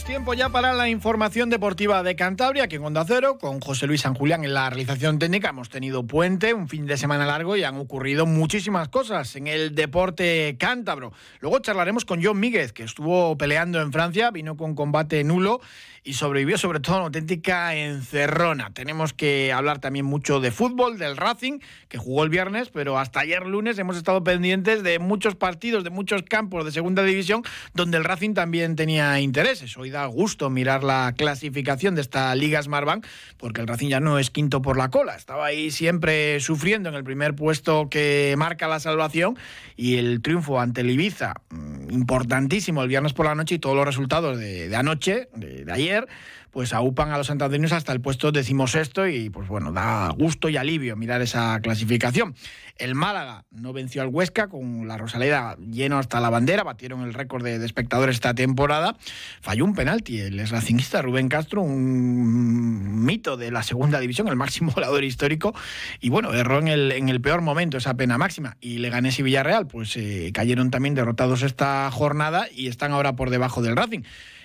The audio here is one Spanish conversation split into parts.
tiempo ya para la información deportiva de Cantabria, aquí en Onda Cero, con José Luis San Julián en la realización técnica. Hemos tenido puente, un fin de semana largo y han ocurrido muchísimas cosas en el deporte cántabro. Luego charlaremos con John Míguez, que estuvo peleando en Francia, vino con combate nulo y sobrevivió sobre todo una auténtica encerrona. Tenemos que hablar también mucho de fútbol, del Racing, que jugó el viernes, pero hasta ayer lunes hemos estado pendientes de muchos partidos, de muchos campos de segunda división, donde el Racing también tenía intereses. Hoy da gusto mirar la clasificación de esta Liga Smartbank, porque el Racing ya no es quinto por la cola. Estaba ahí siempre sufriendo en el primer puesto que marca la salvación y el triunfo ante el Ibiza, mm, importantísimo el viernes por la noche y todos los resultados de, anoche, de ayer pues aupan a los santanderinos hasta el puesto decimosexto y pues bueno, da gusto y alivio mirar esa clasificación. El Málaga no venció al Huesca con la Rosaleda lleno hasta la bandera, batieron el récord de, espectadores esta temporada. Falló un penalti el racingista Rubén Castro, un mito de la segunda división, el máximo volador histórico, y bueno, erró en el, en el peor momento esa pena máxima. Y Leganés y Villarreal pues eh, cayeron también derrotados esta jornada y están ahora por debajo del Racing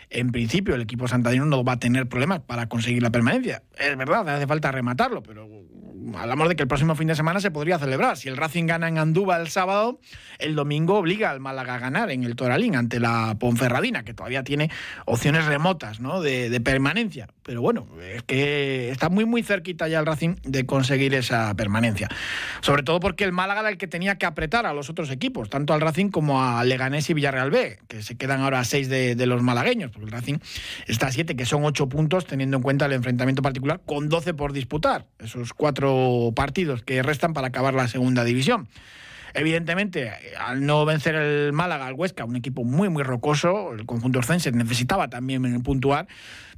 en principio el equipo santandino no va a tener problemas para conseguir la permanencia. Es verdad, hace falta rematarlo, pero hablamos de que el próximo fin de semana se podría celebrar. Si el Racing gana en Andúba el sábado, el domingo obliga al Málaga a ganar en el Toralín ante la Ponferradina, que todavía tiene opciones remotas ¿no? de, permanencia. Pero bueno, es que está muy muy cerquita ya el Racing de conseguir esa permanencia. Sobre todo porque el Málaga era el que tenía que apretar a los otros equipos, tanto al Racing como a Leganés y Villarreal B, que se quedan ahora a seis de, de los malagueños porque el Racing está a 7, que son 8 puntos, teniendo en cuenta el enfrentamiento particular, con 12 por disputar, esos cuatro partidos que restan para acabar la segunda división. Evidentemente, al no vencer el Málaga al Huesca, un equipo muy, muy rocoso, el conjunto orcense necesitaba también puntuar,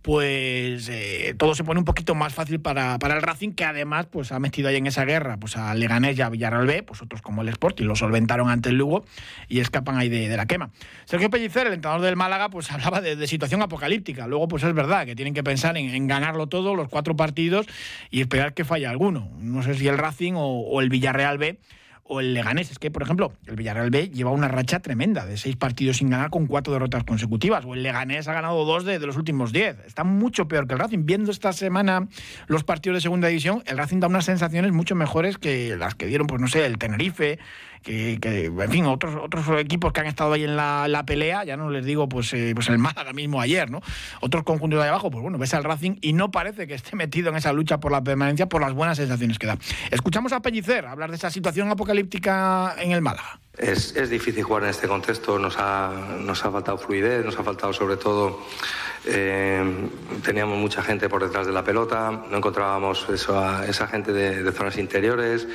pues eh, todo se pone un poquito más fácil para, para, el Racing, que además pues ha metido ahí en esa guerra pues a Leganés y a Villarreal B, pues otros como el Sporting lo solventaron ante el Lugo y escapan ahí de, la quema. Sergio Pellicer, el entrenador del Málaga, pues hablaba de, situación apocalíptica. Luego, pues es verdad que tienen que pensar en, ganarlo todo, los cuatro partidos, y esperar que falle alguno. No sé si el Racing o, o el Villarreal B o el Leganés. Es que, por ejemplo, el Villarreal B lleva una racha tremenda de seis partidos sin ganar con cuatro derrotas consecutivas. O el Leganés ha ganado dos de, los últimos diez. Está mucho peor que el Racing. Viendo esta semana los partidos de segunda división, el Racing da unas sensaciones mucho mejores que las que dieron, pues no sé, el Tenerife, que, en fin, otros, otros equipos que han estado ahí en la, pelea, ya no les digo pues, eh, pues el Málaga mismo ayer, ¿no? Otros conjuntos de abajo, pues bueno, ves al Racing y no parece que esté metido en esa lucha por la permanencia por las buenas sensaciones que da. Escuchamos a Pellicer hablar de esa situación apocalíptica en el Málaga. Es, es difícil jugar en este contexto, nos ha, nos ha faltado fluidez, nos ha faltado sobre todo eh, teníamos mucha gente por detrás de la pelota, no encontrábamos eso esa gente de, zonas interiores,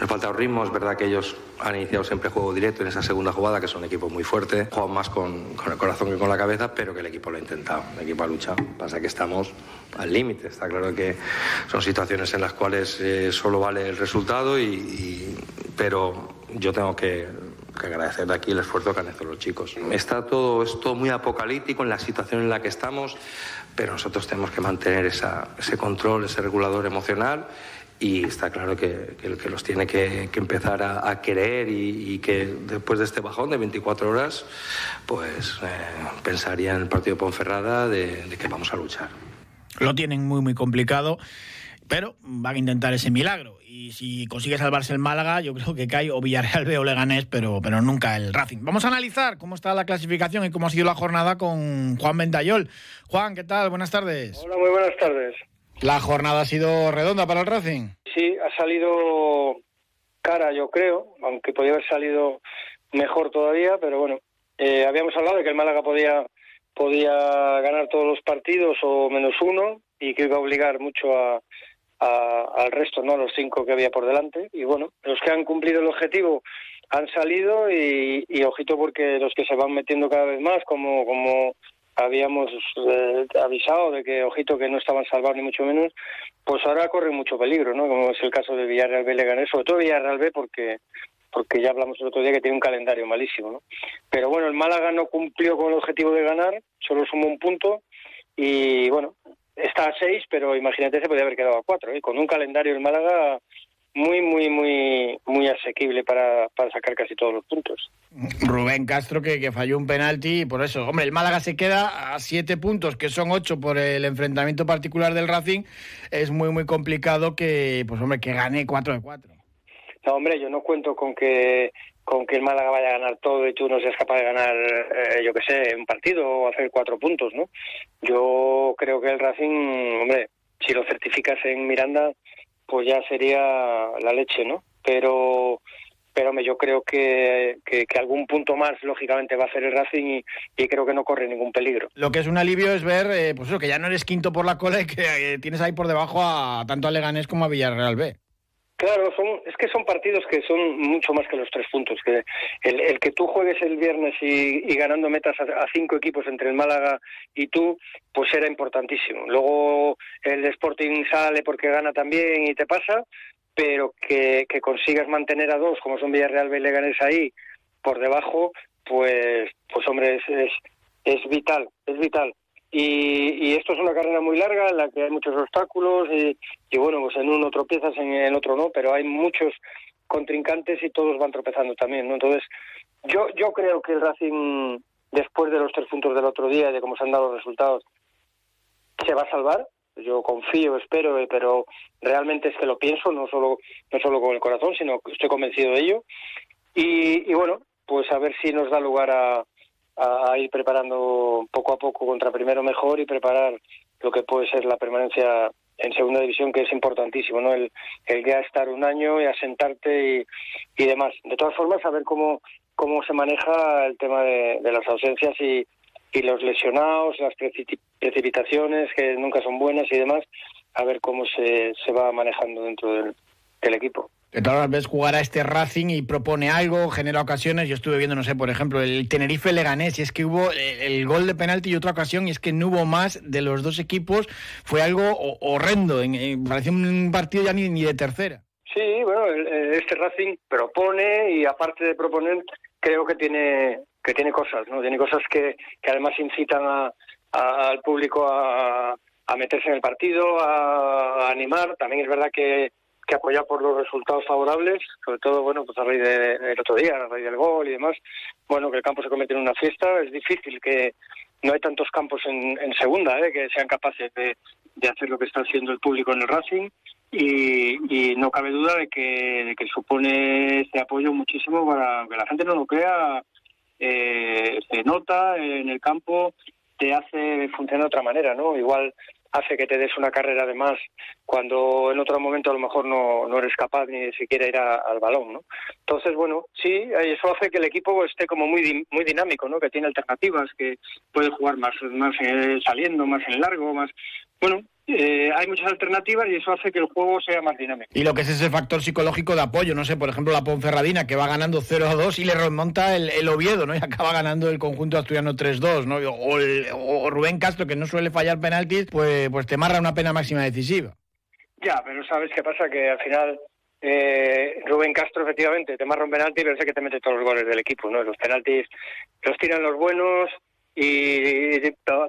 nos faltaba ritmo, es verdad que ellos han iniciado siempre juego directo en esa segunda jugada, que es un equipo muy fuerte, juegan más con, con el corazón que con la cabeza, pero que el equipo lo ha intentado, el equipo ha luchado, pasa que estamos al límite, está claro que son situaciones en las cuales eh, solo vale el resultado, y, pero yo tengo que que agradecer de aquí el esfuerzo que han hecho los chicos. Está todo esto muy apocalíptico en la situación en la que estamos, pero nosotros tenemos que mantener ese control, ese regulador emocional y está claro que, que, los tiene que, empezar a, querer y, que después de este bajón de 24 horas, pues eh, pensaría en el partido Ponferrada de, de que vamos a luchar. Lo tienen muy, muy complicado pero van a intentar ese milagro. Y si consigue salvarse el Málaga, yo creo que cae o Villarreal B o Leganés, pero, pero nunca el Racing. Vamos a analizar cómo está la clasificación y cómo ha sido la jornada con Juan Ventayol. Juan, ¿qué tal? Buenas tardes. Hola, muy buenas tardes. ¿La jornada ha sido redonda para el Racing? Sí, ha salido cara, yo creo, aunque podría haber salido mejor todavía, pero bueno, eh, habíamos hablado de que el Málaga podía, podía ganar todos los partidos o menos uno y que iba a obligar mucho a al resto, ¿no? Los cinco que había por delante. Y bueno, los que han cumplido el objetivo han salido y, ojito porque los que se van metiendo cada vez más, como, como habíamos eh, avisado de que, ojito, que no estaban salvados ni mucho menos, pues ahora corre mucho peligro, ¿no? Como es el caso de Villarreal B Leganés, sobre todo Villarreal B porque porque ya hablamos el otro día que tiene un calendario malísimo, ¿no? Pero bueno, el Málaga no cumplió con el objetivo de ganar, solo sumó un punto y bueno, está a seis, pero imagínate se podía haber quedado a cuatro, ¿eh? Con un calendario el Málaga muy, muy, muy, muy asequible para, para sacar casi todos los puntos. Rubén Castro que, que, falló un penalti y por eso, hombre, el Málaga se queda a siete puntos, que son ocho por el enfrentamiento particular del Racing. Es muy, muy complicado que, pues hombre, que gane cuatro de cuatro. No, hombre, yo no cuento con que con que el Málaga vaya a ganar todo y tú no seas capaz de ganar, eh, yo qué sé, un partido o hacer cuatro puntos, ¿no? Yo creo que el Racing, hombre, si lo certificas en Miranda, pues ya sería la leche, ¿no? Pero pero yo creo que, que, algún punto más, lógicamente, va a hacer el Racing y, y, creo que no corre ningún peligro. Lo que es un alivio es ver eh, pues eso, que ya no eres quinto por la cola y que eh, tienes ahí por debajo a tanto a Leganés como a Villarreal B. Claro, son, es que son partidos que son mucho más que los tres puntos. Que el, el que tú juegues el viernes y, ganando metas a, cinco equipos entre el Málaga y tú, pues era importantísimo. Luego el Sporting sale porque gana también y te pasa, pero que, que consigas mantener a dos, como son Villarreal y Leganés ahí, por debajo, pues, pues hombre, es, es, es vital, es vital. Y, y, esto es una carrera muy larga en la que hay muchos obstáculos y, y, bueno, pues en uno tropiezas, en el otro no, pero hay muchos contrincantes y todos van tropezando también, ¿no? Entonces, yo, yo creo que el Racing, después de los tres puntos del otro día y de cómo se han dado los resultados, se va a salvar. Yo confío, espero, pero realmente es que lo pienso, no solo, no solo con el corazón, sino que estoy convencido de ello. Y, y bueno, pues a ver si nos da lugar a, a, ir preparando poco a poco contra primero mejor y preparar lo que puede ser la permanencia en segunda división que es importantísimo no el, el ya estar un año y asentarte y, y demás. De todas formas saber cómo cómo se maneja el tema de, las ausencias y, y los lesionados las precipitaciones que nunca son buenas y demás a ver cómo se, se va manejando dentro del equipo que todas las jugar a este Racing y propone algo, genera ocasiones. Yo estuve viendo, no sé, por ejemplo, el Tenerife Leganés, y es que hubo el, gol de penalti y otra ocasión, y es que no hubo más de los dos equipos. Fue algo horrendo, en, en, parecía un partido ya ni, ni de tercera. Sí, bueno, este Racing propone y aparte de proponer, creo que tiene que tiene cosas, ¿no? Tiene cosas que, que además incitan a, a, al público a, a meterse en el partido, a, a animar. También es verdad que que apoyar por los resultados favorables, sobre todo, bueno, pues a raíz del de, otro día, a raíz del gol y demás, bueno, que el campo se convierte en una fiesta, es difícil que no hay tantos campos en, en segunda, ¿eh? que sean capaces de, de, hacer lo que está haciendo el público en el Racing y, y no cabe duda de que, de que supone este apoyo muchísimo para que la gente no lo crea, eh, se nota en el campo, te hace funcionar de otra manera, ¿no? Igual hace que te des una carrera de más cuando en otro momento a lo mejor no, no eres capaz ni siquiera ir a, al balón, ¿no? Entonces, bueno, sí, eso hace que el equipo esté como muy muy dinámico, ¿no? Que tiene alternativas, que puede jugar más, más eh, saliendo, más en largo, más... Bueno, eh, hay muchas alternativas y eso hace que el juego sea más dinámico. Y lo que es ese factor psicológico de apoyo, no sé, por ejemplo, la Ponferradina que va ganando 0-2 y le remonta el, el, Oviedo, ¿no? Y acaba ganando el conjunto asturiano 3-2, ¿no? O, el, o, Rubén Castro, que no suele fallar penaltis, pues, pues te marra una pena máxima decisiva. Ya, pero ¿sabes qué pasa? Que al final eh, Rubén Castro efectivamente te marra un penalti, pero sé que te mete todos los goles del equipo, ¿no? Los penaltis los tiran los buenos, y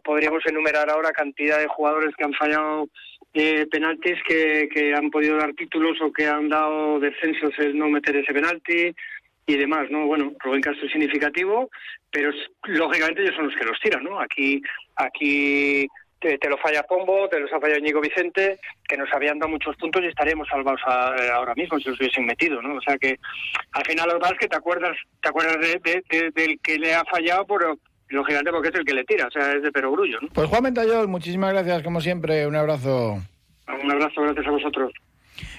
podríamos enumerar ahora cantidad de jugadores que han fallado eh, penaltis que, que han podido dar títulos o que han dado descensos el no meter ese penalti y demás, ¿no? Bueno, Rubén Castro es significativo, pero lógicamente ellos son los que los tiran, ¿no? Aquí, aquí te, lo falla Pombo, te los ha fallado Ñigo Vicente, que nos habían dado muchos puntos y estaríamos salvados a, ahora mismo si los hubiesen metido, ¿no? O sea que al final lo que es que te acuerdas, te acuerdas de, de, de, del que le ha fallado, pero lógicamente porque es el que le tira, o sea, es de perogrullo, ¿no? Pues Juan Mentayol, muchísimas gracias, como siempre, un abrazo. Un abrazo, gracias a vosotros.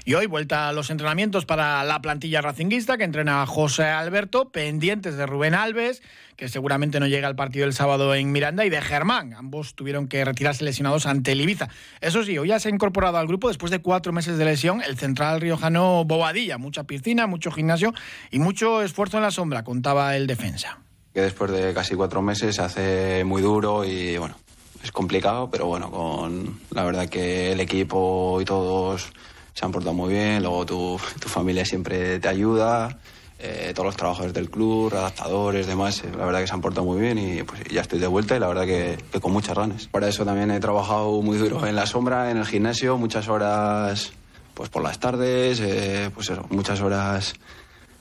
Y hoy vuelta a los entrenamientos para la plantilla racinguista que entrena a José Alberto, pendientes de Rubén Alves, que seguramente no llega al partido del sábado en Miranda, y de Germán. Ambos tuvieron que retirarse lesionados ante el Ibiza. Eso sí, hoy ya se ha incorporado al grupo después de cuatro meses de lesión el central riojano Bobadilla. Mucha piscina, mucho gimnasio y mucho esfuerzo en la sombra, contaba el defensa. Que después de casi cuatro meses se hace muy duro y bueno, es complicado, pero bueno, con la verdad que el equipo y todos se han portado muy bien, luego tu, tu familia siempre te ayuda, eh, todos los trabajadores del club, adaptadores, demás, eh, la verdad que se han portado muy bien y pues ya estoy de vuelta y la verdad que, que con muchas ganas. Para eso también he trabajado muy duro en la sombra, en el gimnasio, muchas horas pues por las tardes, eh, pues eso, muchas horas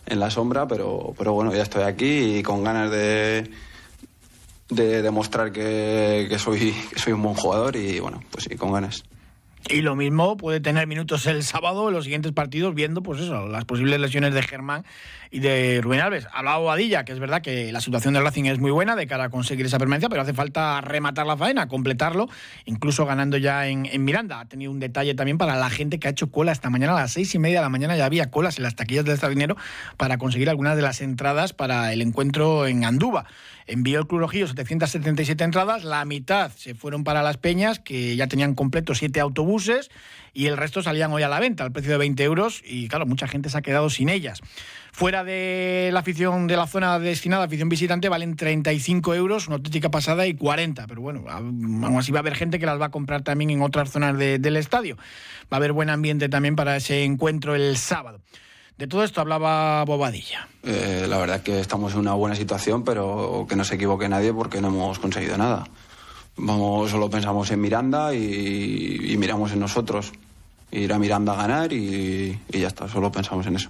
en la sombra, pero, pero bueno, ya estoy aquí y con ganas de, de demostrar que, que, soy, que soy un buen jugador y bueno, pues sí, con ganas. Y lo mismo puede tener minutos el sábado en los siguientes partidos viendo pues eso, las posibles lesiones de Germán y de Rubén Alves. Hablaba Badilla, que es verdad que la situación del Racing es muy buena de cara a conseguir esa permanencia, pero hace falta rematar la faena, completarlo, incluso ganando ya en, en, Miranda. Ha tenido un detalle también para la gente que ha hecho cola esta mañana a las seis y media de la mañana ya había colas en las taquillas del Estado para conseguir algunas de las entradas para el encuentro en Andúba. Envió el Club Rojillo 777 entradas, la mitad se fueron para las Peñas, que ya tenían completos siete autobuses, y el resto salían hoy a la venta al precio de 20 euros, y claro, mucha gente se ha quedado sin ellas. Fuera de la afición de la zona destinada a afición visitante valen 35 euros, una auténtica pasada y 40. Pero bueno, aún así va a haber gente que las va a comprar también en otras zonas de, del estadio. Va a haber buen ambiente también para ese encuentro el sábado. De todo esto hablaba Bobadilla. Eh, la verdad que estamos en una buena situación, pero que no se equivoque nadie porque no hemos conseguido nada. Vamos, solo pensamos en Miranda y, miramos en nosotros. Ir a Miranda a ganar y, ya está, solo pensamos en eso.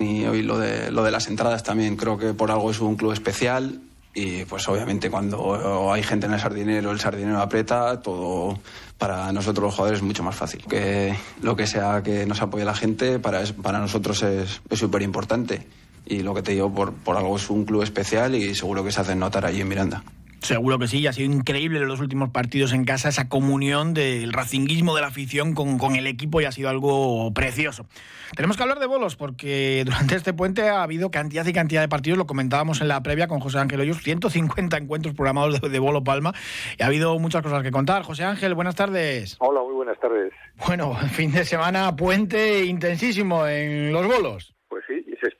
Y hoy lo de las entradas también, creo que por algo es un club especial y pues obviamente cuando hay gente en el sardinero, el sardinero aprieta, todo para nosotros los jugadores es mucho más fácil. Que lo que sea que nos apoye la gente, para, para nosotros es súper importante. Y lo que te digo, por, por algo es un club especial y seguro que se hacen notar allí en Miranda. Seguro que sí, ha sido increíble los últimos partidos en casa esa comunión del racinguismo de la afición con, con, el equipo y ha sido algo precioso. Tenemos que hablar de bolos porque durante este puente ha habido cantidad y cantidad de partidos, lo comentábamos en la previa con José Ángel Hoyos, 150 encuentros programados de, de Bolo Palma y ha habido muchas cosas que contar. José Ángel, buenas tardes. Hola, muy buenas tardes. Bueno, fin de semana puente intensísimo en los bolos.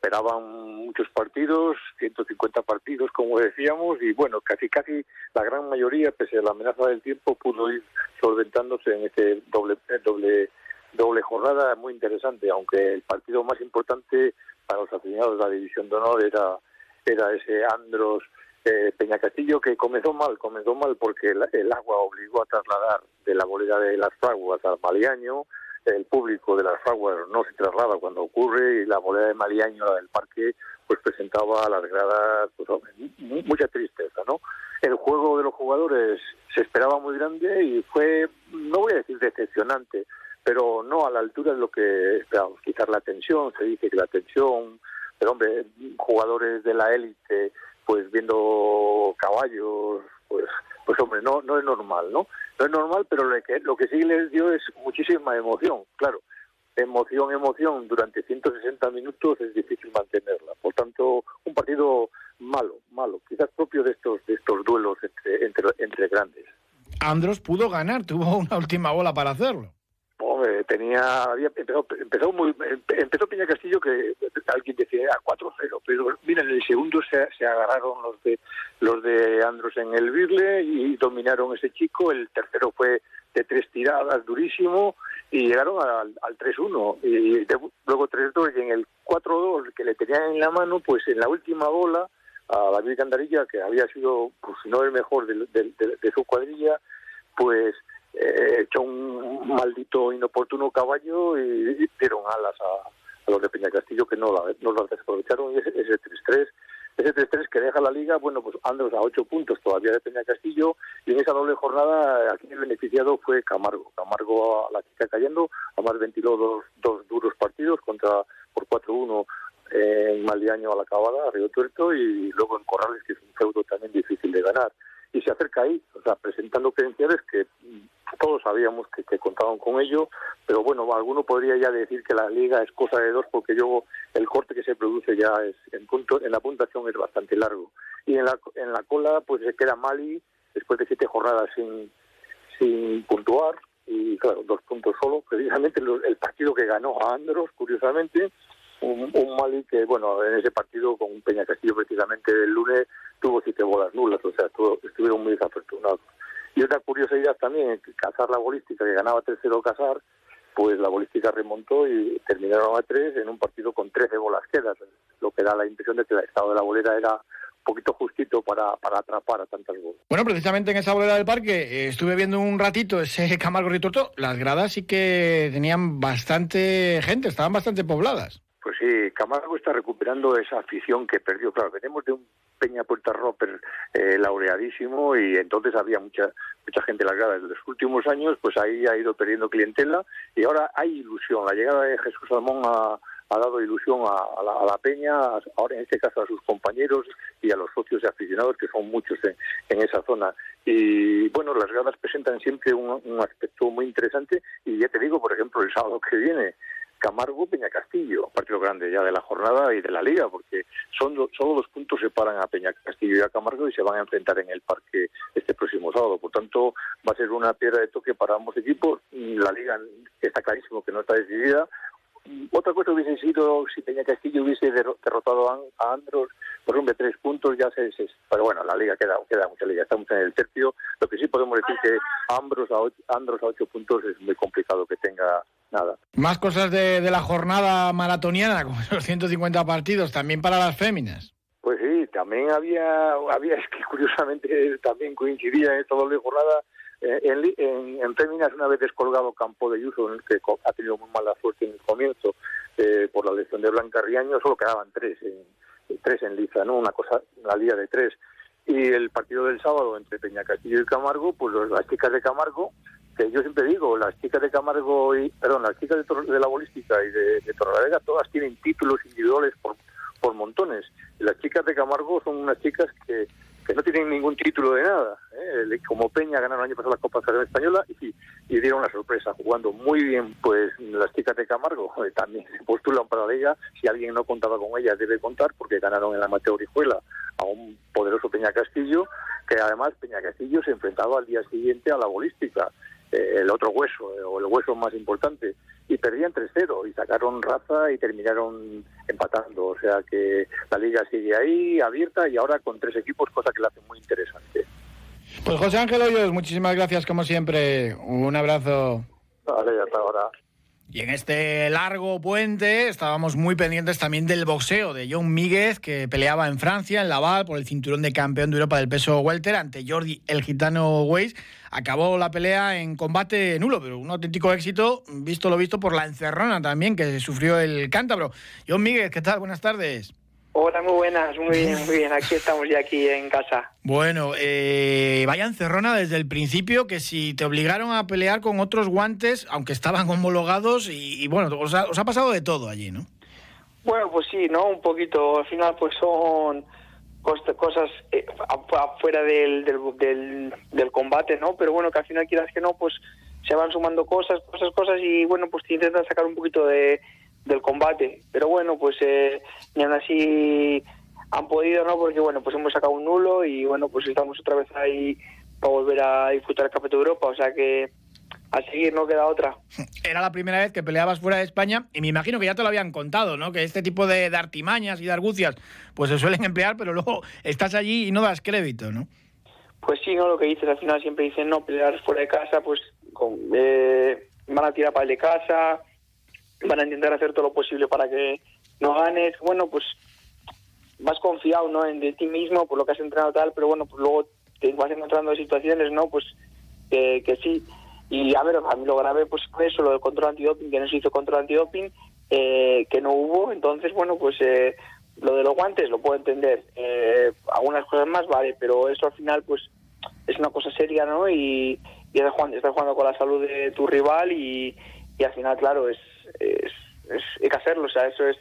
Esperaban muchos partidos, 150 partidos, como decíamos, y bueno, casi casi la gran mayoría, pese a la amenaza del tiempo, pudo ir solventándose en este doble doble doble jornada muy interesante, aunque el partido más importante para los aficionados de la División de Honor era era ese Andros eh, Peña Castillo que comenzó mal, comenzó mal porque el, el, agua obligó a trasladar de la bolera de las Fraguas al Maliaño, el público de las Fraguas no se traslada cuando ocurre y la bolera de Maliaño, del parque, pues presentaba a las gradas pues, mucha tristeza, ¿no? El juego de los jugadores se esperaba muy grande y fue, no voy a decir decepcionante, pero no a la altura de lo que esperábamos. Quitar la tensión, se dice que la tensión, pero hombre, jugadores de la élite, pues viendo caballos, pues, pues hombre, no, no es normal, ¿no? No es normal, pero lo que, lo que sí les dio es muchísima emoción, claro. Emoción, emoción durante 160 minutos es difícil mantenerla. Por tanto, un partido malo, malo, quizás propio de estos de estos duelos entre, entre, entre grandes. Andros pudo ganar, tuvo una última bola para hacerlo. Hombre, tenía, había empezado, empezó muy, empezó Peña Castillo que alguien decía a 4-0, pero mira, en el segundo se, se, agarraron los de los de Andros en el Birle y dominaron ese chico, el tercero fue de tres tiradas durísimo y llegaron al, al 3-1 y de, luego 3-2 y en el 4-2 que le tenían en la mano, pues en la última bola a David Candarilla, que había sido, pues no el mejor de, de, de su cuadrilla, pues eh, echó un maldito inoportuno caballo y, dieron alas a, a, los de Peña Castillo que no, la, no lo desaprovecharon y ese 3-3 ese 3-3 que deja la liga, bueno, pues Andros a 8 puntos todavía de Peña Castillo y en esa doble jornada aquí el beneficiado fue Camargo. Camargo a la chica cayendo, además ventiló dos, dos duros partidos contra por 4-1 en Maldiaño a la acabada, a Río Tuerto y luego en Corrales, que es un feudo también difícil de ganar. Y se acerca ahí, o sea, presentando credenciales que todos sabíamos que, contaban con ello, pero bueno, alguno podría ya decir que la liga es cosa de dos porque yo el corte que se produce ya es en punto en la puntuación es bastante largo. Y en la en la cola pues se queda Mali después de siete jornadas sin sin puntuar y claro dos puntos solo. Precisamente el partido que ganó a Andros curiosamente un, un Mali que, bueno, en ese partido con Peña Castillo precisamente el lunes tuvo siete bolas nulas, o sea, estuvieron muy desafortunados. Y otra curiosidad también, cazar la bolística, que ganaba 3-0 cazar, pues la bolística remontó y terminaron a 3 en un partido con 13 bolas quedas, lo que da la impresión de que el estado de la bolera era un poquito justito para, para atrapar a tantas bolas. Bueno, precisamente en esa bolera del parque eh, estuve viendo un ratito ese Camargo Ritorto, las gradas sí que tenían bastante gente, estaban bastante pobladas. Pues sí, Camargo está recuperando esa afición que perdió. Claro, venimos de un Peña Puerta Roper eh, laureadísimo y entonces había mucha mucha gente en las gradas. En los últimos años, pues ahí ha ido perdiendo clientela y ahora hay ilusión. La llegada de Jesús Salmón ha, dado ilusión a, la, Peña, ahora en este caso a sus compañeros y a los socios y aficionados, que son muchos en, esa zona. Y bueno, las gradas presentan siempre un, un aspecto muy interesante y ya te digo, por ejemplo, el sábado que viene Camargo Peña Castillo, partido grande ya de la jornada y de la liga, porque son solo dos puntos separan a Peña Castillo y a Camargo y se van a enfrentar en el parque este próximo sábado. Por tanto, va a ser una piedra de toque para ambos equipos. La liga está clarísimo que no está decidida. Otra cosa hubiese sido si Peña Castillo hubiese derrotado a Andros por de tres puntos, ya se, Pero bueno, la liga queda, queda mucha liga, estamos en el tercio. Lo que sí podemos decir que Andros a, Andros a ocho puntos es muy complicado que tenga nada. Más cosas de, la jornada maratoniana, como los 150 partidos, también para las féminas. Pues sí, también había, había es que curiosamente también coincidía en esta doble jornada eh, en, en, féminas una vez descolgado Campo de Yuso, en que ha tenido muy mala suerte en el comienzo eh, por la lesión de Blanca Riaño, solo quedaban tres en, tres en liza, ¿no? Una cosa, una liga de tres. Y el partido del sábado entre Peña Castillo y Camargo, pues las chicas de Camargo que yo siempre digo, las chicas de Camargo y, perdón, las chicas de, la bolística y de, de todas tienen títulos individuales por, por montones. las chicas de Camargo son unas chicas que, que no tienen ningún título de nada. ¿eh? Como Peña ganaron el año pasado la Copa Española y, y, dieron la sorpresa, jugando muy bien. Pues las chicas de Camargo eh, también se postulan para la. Si alguien no contaba con ellas, debe contar, porque ganaron en la Mateo Orihuela a un poderoso Peña Castillo, que además Peña Castillo se enfrentaba al día siguiente a la bolística. Eh, el otro hueso, eh, o el hueso más importante, y perdían 3-0 y sacaron raza y terminaron empatando. O sea que la liga sigue ahí, abierta y ahora con tres equipos, cosa que la hace muy interesante. Pues José Ángel Hoyos, muchísimas gracias como siempre. Un abrazo. Vale, hasta ahora. Y en este largo puente estábamos muy pendientes también del boxeo de John Míguez, que peleaba en Francia, en Laval, por el cinturón de campeón de Europa del peso welter ante Jordi el gitano Weiss. Acabó la pelea en combate nulo, pero un auténtico éxito, visto lo visto por la encerrona también que sufrió el cántabro. John Míguez, ¿qué tal? Buenas tardes. Hola, muy buenas, muy bien, muy bien. Aquí estamos ya aquí en casa. Bueno, eh, vaya encerrona desde el principio que si te obligaron a pelear con otros guantes, aunque estaban homologados, y, bueno, os ha, pasado de todo allí, ¿no? Bueno, pues sí, ¿no? Un poquito. Al final, pues son cosas eh, afuera del, del, del, combate, ¿no? Pero bueno, que al final quieras que no, pues se van sumando cosas, cosas, cosas, y bueno, pues te intentan sacar un poquito de del combate. Pero bueno, pues eh, ni aún así han podido, ¿no? Porque bueno, pues hemos sacado un nulo y bueno, pues estamos otra vez ahí para volver a disfrutar el Campeonato de Europa. O sea que a seguir no queda otra. Era la primera vez que peleabas fuera de España y me imagino que ya te lo habían contado, ¿no? Que este tipo de, artimañas y de argucias pues se suelen emplear, pero luego estás allí y no das crédito, ¿no? Pues sí, ¿no? Lo que dices, al final siempre dicen, no, pelear fuera de casa, pues con, eh, van a tirar para el de casa, van a intentar hacer todo lo posible para que no ganes. Bueno, pues vas confiado ¿no? en de ti mismo por lo que has entrenado tal, pero bueno, pues luego te vas encontrando en situaciones, ¿no? Pues que sí. Y a ver, a mí lo grave pues fue eso, lo del control antidoping, que no se hizo control antidoping, eh, que no hubo. Entonces, bueno, pues eh, lo de los guantes lo puedo entender. Eh, algunas cosas más, vale, pero eso al final pues es una cosa seria, ¿no? Y, y estás, estás jugando con la salud de tu rival y, y al final, claro, es, es, hay que hacerlo, o sea, eso es,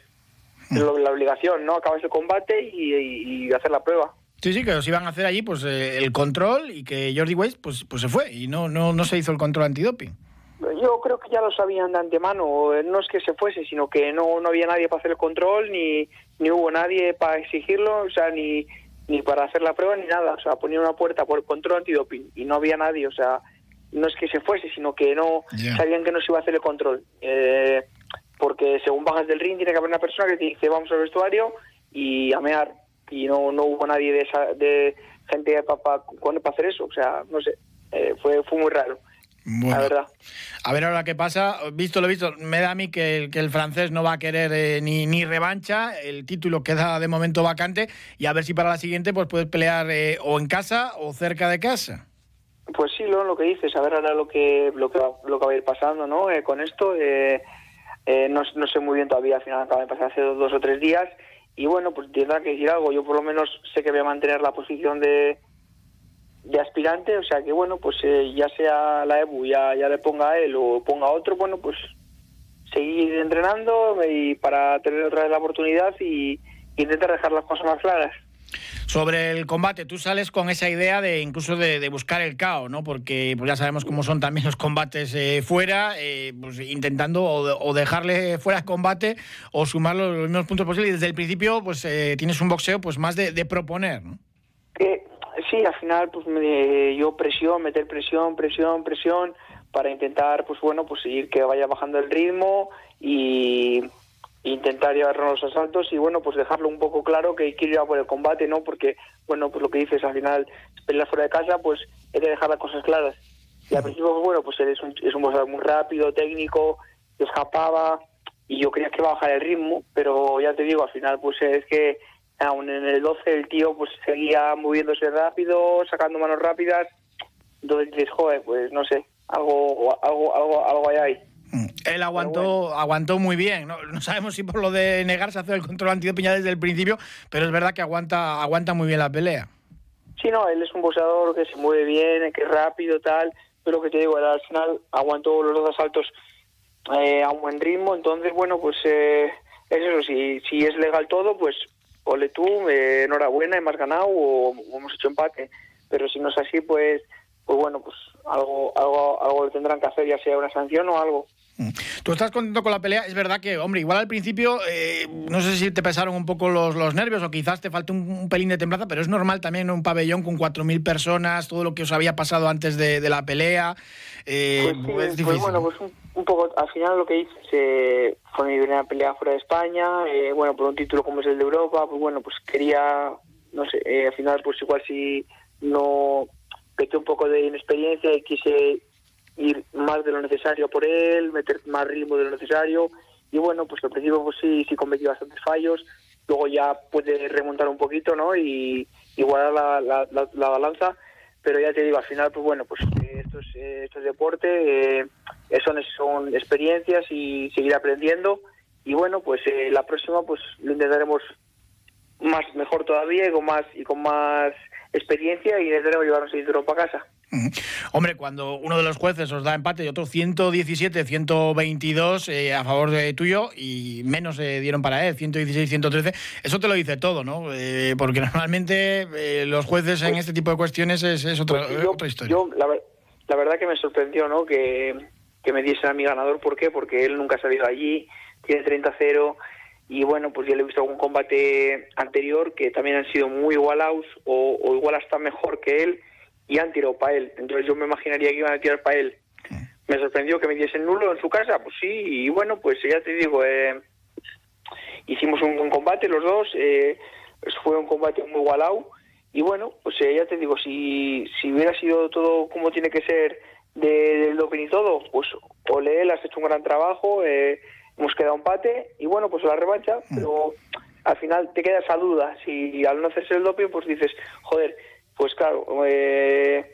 la obligación, ¿no? Acabas el combate y, hacer la prueba. Sí, sí, que os iban a hacer allí pues eh, el control y que Jordi Weiss pues, pues se fue y no, no, no se hizo el control antidoping. Yo creo que ya lo sabían de antemano, no es que se fuese, sino que no, no había nadie para hacer el control, ni, ni hubo nadie para exigirlo, o sea, ni, ni para hacer la prueba, ni nada. O sea, ponía una puerta por el control antidoping y no había nadie, o sea, no es que se fuese, sino que no sabían que no se iba a hacer el control. Eh, por, porque según bajas del ring tiene que haber una persona que te dice vamos al vestuario y a mear y no, no hubo nadie de esa de gente para hacer eso, o sea, no sé, eh, fue, fue muy raro. la verdad. A ver ahora qué pasa. Visto lo visto, me da a mí que el, que el francés no va a querer eh, ni, ni revancha. El título queda de momento vacante y a ver si para la siguiente pues puedes pelear eh, o en casa o cerca de casa. Pues sí, lo, lo que dices, a ver ahora lo que lo que, lo que va a ir pasando ¿no? con esto. no, no, sé muy bien todavía, al final acaba de pasar hace dos, o tres días y bueno, pues tendrá que decir algo. Yo por lo menos sé que voy a mantener la posición de, de aspirante, o sea que bueno, pues eh, ya sea la EBU, ya, ya le ponga a él o ponga a otro, bueno, pues seguir entrenando y para tener otra vez la oportunidad y, intentar dejar las cosas más claras. Sobre el combate, tú sales con esa idea de incluso de, buscar el caos, ¿no? Porque pues ya sabemos cómo son también los combates eh, fuera, eh, pues intentando o, dejarle fuera el combate o sumar los, mismos puntos posibles. Y desde el principio, pues tienes un boxeo pues más de, proponer, ¿no? sí, al final pues me, yo presión, meter presión, presión, presión para intentar pues bueno, pues seguir que vaya bajando el ritmo y intentar llevarnos los asaltos y bueno, pues dejarlo un poco claro que quiero ir a por el combate, ¿no? Porque bueno, pues lo que dices al final pelear fuera de casa, pues hay que dejar las cosas claras. Y al principio bueno, pues él es un es un boxeador muy rápido, técnico, escapaba y yo creía que iba a bajar el ritmo, pero ya te digo, al final pues es que aún en el 12 el tío pues seguía moviéndose rápido, sacando manos rápidas. Entonces dices, joder, pues no sé, algo, algo, algo, algo hay ahí. Él aguantó, aguantó muy bien. ¿no? sabemos si por lo de negarse a hacer el control antidopiña desde el principio, pero es verdad que aguanta, aguanta muy bien la pelea. Sí, no, él es un boxeador que se mueve bien, que es rápido, tal. Pero que te digo, al final aguantó los dos asaltos eh, a un buen ritmo. Entonces, bueno, pues eh, es eso. Si, si es legal todo, pues ole tú, eh, enhorabuena, hemos ganado o, hemos hecho empate. Pero si no es así, pues, pues bueno, pues algo, algo, algo tendrán que hacer, ya sea una sanción o algo. Mm. Tú estás contento con la pelea, es verdad que, hombre, igual al principio, eh, no sé si te pesaron un poco los, los nervios o quizás te falte un, pelín de templanza, pero es normal también en un pabellón con 4.000 personas, todo lo que os había pasado antes de, la pelea. Eh, pues, sí, pues bueno, pues un, poco, al final lo que hice fue mi primera pelea fuera de España, eh, bueno, por un título como es el de Europa, pues bueno, pues quería, no sé, al final pues igual si no pequé un poco de inexperiencia y quise ir más de lo necesario por él, meter más ritmo de lo necesario. Y bueno, pues al principio pues sí, sí cometí bastantes fallos, luego ya puede remontar un poquito, ¿no? Y igualar la, la, la, balanza. Pero ya te digo, al final, pues bueno, pues eh, esto es, eh, esto es deporte, eh, son, son experiencias y seguir aprendiendo. Y bueno, pues la próxima pues lo intentaremos más mejor todavía y con más y con más experiencia y intentaremos llevarnos el cinturón para casa. Hombre, cuando uno de los jueces os da empate y otro 117, 122 eh, a favor de tuyo y menos se dieron para él, 116, 113, eso te lo dice todo, ¿no? Eh, porque normalmente eh, los jueces en este tipo de cuestiones es, es otra, pues otra historia. Yo, la, la, verdad que me sorprendió, ¿no? Que, que me diesen a mi ganador, ¿por qué? Porque él nunca ha salido allí, tiene 30-0 y bueno, pues yo le he visto algún combate anterior que también han sido muy igualados o, o igual hasta mejor que él y han tirado para él. Entonces yo me imaginaría que iban a tirar para él. Me sorprendió que me diesen nulo en su casa, pues sí, y bueno, pues ya te digo, eh, hicimos un, buen combate los dos, eh, fue un combate muy igualado, y bueno, pues eh, ya te digo, si, si hubiera sido todo como tiene que ser del doping y todo, pues ole, has hecho un gran trabajo, hemos quedado empate, y bueno, pues la revancha, pero al final te queda esa duda, si al no hacerse el doping, pues dices, joder, pues claro, eh,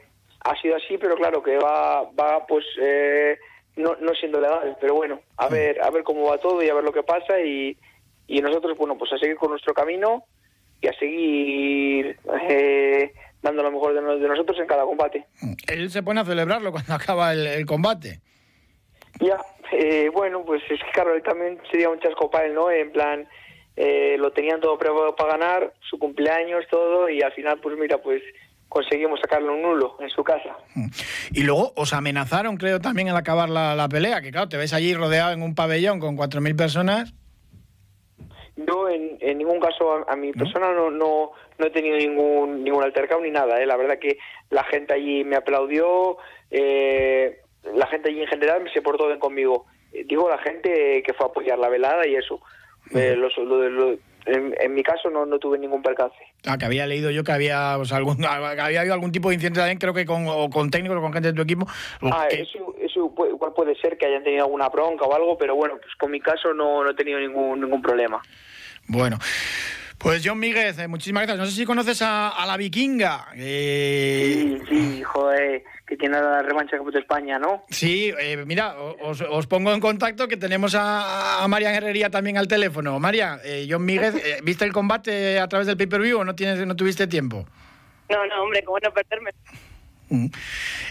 ha sido así, pero claro que va, va pues eh, no, no siendo legal, pero bueno, a ver, a ver cómo va todo y a ver lo que pasa y, y nosotros, bueno, pues a seguir con nuestro camino y a seguir eh, dando lo mejor de, nosotros en cada combate. Él se pone a celebrarlo cuando acaba el, combate. Ya, bueno, pues es que claro, él también sería un chasco para él, ¿no? En plan, eh, lo tenían todo preparado para ganar, su cumpleaños, todo, y al final, pues mira, pues conseguimos sacarle un nulo en su casa. Y luego os amenazaron, creo, también al acabar la, pelea, que claro, te ves allí rodeado en un pabellón con 4.000 personas. Yo en, en ningún caso a, mi persona no, no, no he tenido ningún ningún altercado ni nada. ¿eh? La verdad que la gente allí me aplaudió, eh, la gente allí en general se portó bien conmigo. digo la gente que fue a apoyar la velada y eso. Eh, los- lo- lo- en, en mi caso no, no tuve ningún percance. Ah, que había leído yo que había, pues, algún, que había habido algún tipo de incidente también, creo que con, o con técnicos o con gente de tu equipo. Ah, que- eso, eso puede, igual puede ser que hayan tenido alguna bronca o algo, pero bueno, pues con mi caso no, no he tenido ningún, ningún problema. Bueno. Pues John Míguez, eh, muchísimas gracias. No sé si conoces a, a la vikinga. Eh, Sí, sí, joder, que tiene la revancha de España, ¿no? Sí, eh, mira, os, os pongo en contacto que tenemos a, a Marian Herrería también al teléfono. María, eh, John Míguez, eh, ¿viste el combate a través del pay-per-view o no, tienes, no tuviste tiempo? No, no, hombre, cómo no perderme.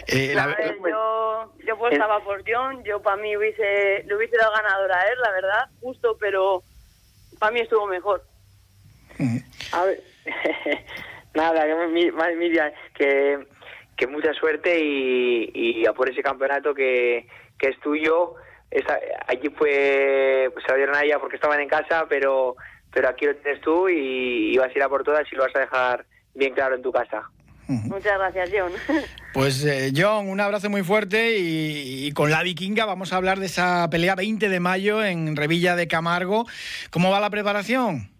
Eh, la- ver, yo, yo apostaba por John, yo para mí hubiese, le hubiese dado ganadora a él, la verdad, justo, pero para mí estuvo mejor. A ver, nada, que mi- mi- Miriam, que, que mucha suerte y, y a por ese campeonato que, que es tuyo. Allí fue, pues se lo dieron a ella porque estaban en casa, pero, pero aquí lo tienes tú y, y vas a ir a por todas y lo vas a dejar bien claro en tu casa. Muchas gracias, John. Pues eh, John, un abrazo muy fuerte y, y con la vikinga vamos a hablar de esa pelea 20 de mayo en Revilla de Camargo. ¿Cómo va la preparación?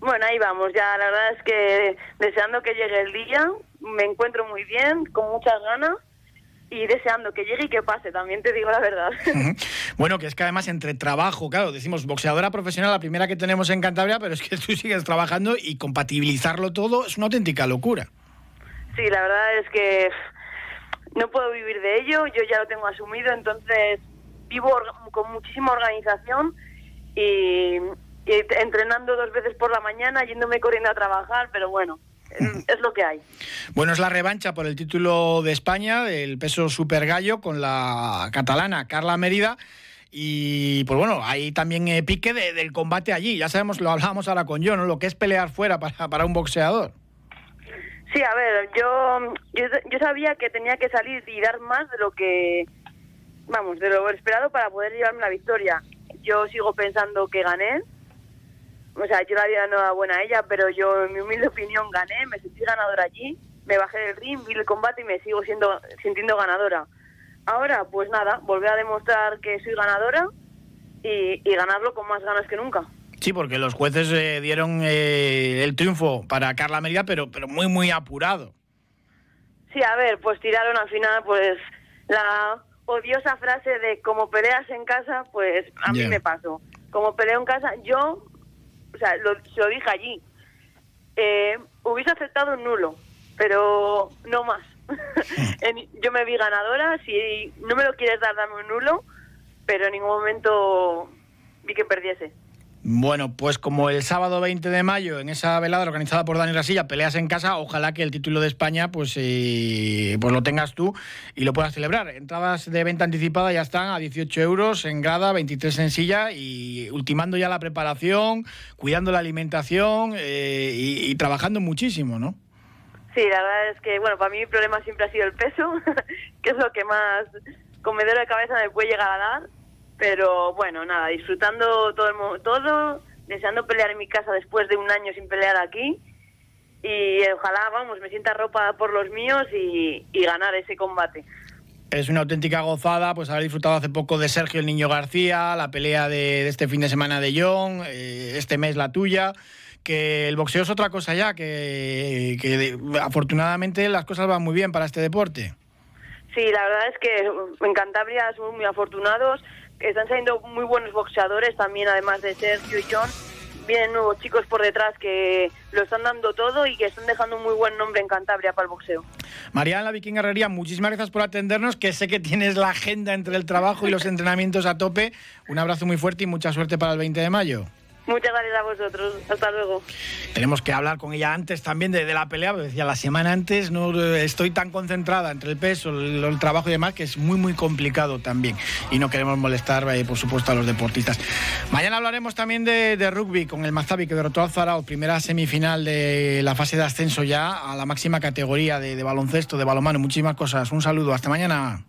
Bueno, ahí vamos, ya la verdad es que deseando que llegue el día, me encuentro muy bien, con muchas ganas y deseando que llegue y que pase, también te digo la verdad. Bueno, que es que además entre trabajo, claro, decimos boxeadora profesional, la primera que tenemos en Cantabria, pero es que tú sigues trabajando y compatibilizarlo todo es una auténtica locura. Sí, la verdad es que no puedo vivir de ello, yo ya lo tengo asumido, entonces vivo con muchísima organización y entrenando dos veces por la mañana, yéndome corriendo a trabajar, pero bueno, es- es lo que hay. Bueno, es la revancha por el título de España, del peso super gallo, con la catalana Carla Mérida. Y pues bueno, hay también eh, pique de- del combate allí. Ya sabemos, lo hablábamos ahora con yo, ¿no? Lo que es pelear fuera para, para un boxeador. Sí, a ver, yo, yo, yo sabía que tenía que salir y dar más de lo que, vamos, de lo esperado para poder llevarme la victoria. Yo sigo pensando que gané. O sea, yo le había dado enhorabuena a ella, pero yo, en mi humilde opinión, gané, me sentí ganadora allí, me bajé del ring, vi el combate y me sigo siendo sintiendo ganadora. Ahora, pues nada, volver a demostrar que soy ganadora y, y ganarlo con más ganas que nunca. Sí, porque los jueces eh, dieron eh, el triunfo para Carla Mérida, pero, pero muy, muy apurado. Sí, a ver, pues tiraron al final, pues la odiosa frase de como peleas en casa, pues a mí Ya. me pasó. Como peleo en casa, yo, o sea, lo, se lo dije allí, eh, hubiese aceptado un nulo, pero no más. Yo me vi ganadora, si no me lo quieres dar, dame un nulo, pero en ningún momento vi que perdiese. Bueno, pues como el sábado 20 de mayo, en esa velada organizada por Dani Rasilla, peleas en casa, ojalá que el título de España pues, eh, pues lo tengas tú y lo puedas celebrar. Entradas de venta anticipada ya están a 18 euros en grada, 23 en silla y ultimando ya la preparación, cuidando la alimentación eh, y, trabajando muchísimo, ¿no? Sí, la verdad es que, bueno, para mí mi problema siempre ha sido el peso, que es lo que más comedero de cabeza me puede llegar a dar. Pero bueno, nada, disfrutando todo, el, mo- todo, deseando pelear en mi casa después de un año sin pelear aquí. Y ojalá, vamos, me sienta ropa por los míos y, y ganar ese combate. Es una auténtica gozada, pues haber disfrutado hace poco de Sergio el Niño García, la pelea de, de este fin de semana de John, eh, este mes la tuya, que el boxeo es otra cosa ya, que, que afortunadamente las cosas van muy bien para este deporte. Sí, la verdad es que en Cantabria somos muy afortunados, están saliendo muy buenos boxeadores también, además de Sergio y John. Vienen nuevos chicos por detrás que lo están dando todo y que están dejando un muy buen nombre en Cantabria para el boxeo. Mariana La Vikinga Herrería, muchísimas gracias por atendernos, que sé que tienes la agenda entre el trabajo y los entrenamientos a tope. Un abrazo muy fuerte y mucha suerte para el 20 de mayo. Muchas gracias a vosotros. Hasta luego. Tenemos que hablar con ella antes también de, de la pelea, decía, la semana antes no eh, estoy tan concentrada entre el peso, el, el trabajo y demás, que es muy, muy complicado también. Y no queremos molestar, eh, por supuesto, a los deportistas. Mañana hablaremos también de, de rugby con el Mazdavi, que derrotó al Zarauz, primera semifinal de la fase de ascenso ya a la máxima categoría de, de baloncesto, de balonmano, muchísimas cosas. Un saludo, hasta mañana.